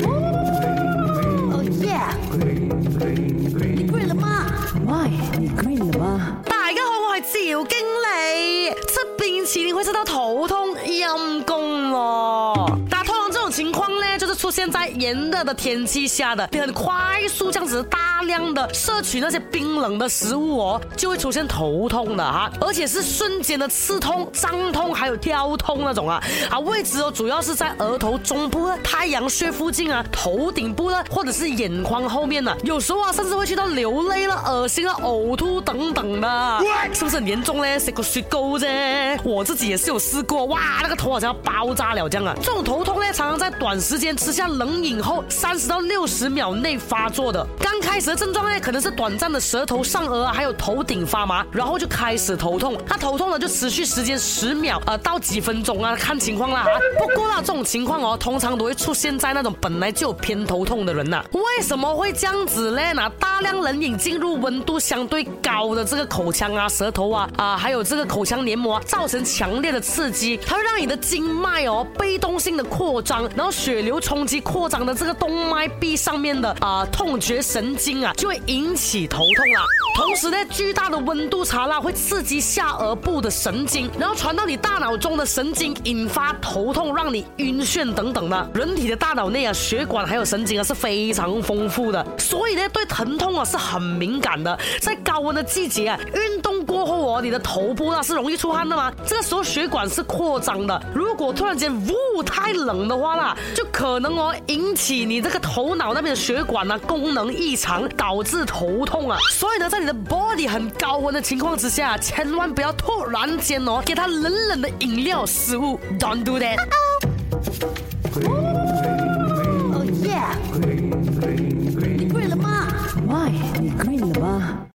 哦耶！你了吗你了吗？大家好，我系赵经理，出边钱可以出得肚痛，阴公。出现在炎热的天气下的，你很快速这样子大量的摄取那些冰冷的食物哦，就会出现头痛的哈，而且是瞬间的刺痛、胀痛，还有跳痛那种啊啊位置哦，主要是在额头中部、太阳穴附近啊、头顶部呢，或者是眼眶后面呢，有时候啊，甚至会去到流泪了、恶心了、呕吐等等的，是不是很严重嘞？谁个虚构子？我自己也是有试过哇，那个头好像要爆炸了这样啊，这种头痛呢，常常在短时间。吃下冷饮后三十到六十秒内发作的，刚开始的症状呢可能是短暂的舌头上啊、还有头顶发麻，然后就开始头痛，他头痛呢就持续时间十秒呃到几分钟啊，看 情况啦。不过呢这种情况哦，通常都会出现在那种本来就有偏头痛的人呐。为什么会这样子呢？大量冷饮进入温度相对高的这个口腔啊、舌头啊啊，还有这个口腔黏膜，造成强烈的刺激，它会让你的经脉哦被动性的扩张，然后血流从攻击扩张的这个动脉壁上面的啊痛觉神经啊，就会引起头痛啊。同时呢，巨大的温度差呢会刺激下颚部的神经，然后传到你大脑中的神经，引发头痛，让你晕眩等等的。人体的大脑内啊，血管还有神经啊是非常丰富的，所以呢对疼痛啊是很敏感的。在高温的季节啊，运动。过后哦，你的头部啦是容易出汗的吗？这个时候血管是扩张的，如果突然间呜太冷的话啦，就可能哦引起你这个头脑那边的血管啊功能异常，导致头痛啊。所以呢，在你的 body 很高温的情况之下，千万不要突然间哦给它冷冷的饮料食物，Don't do that。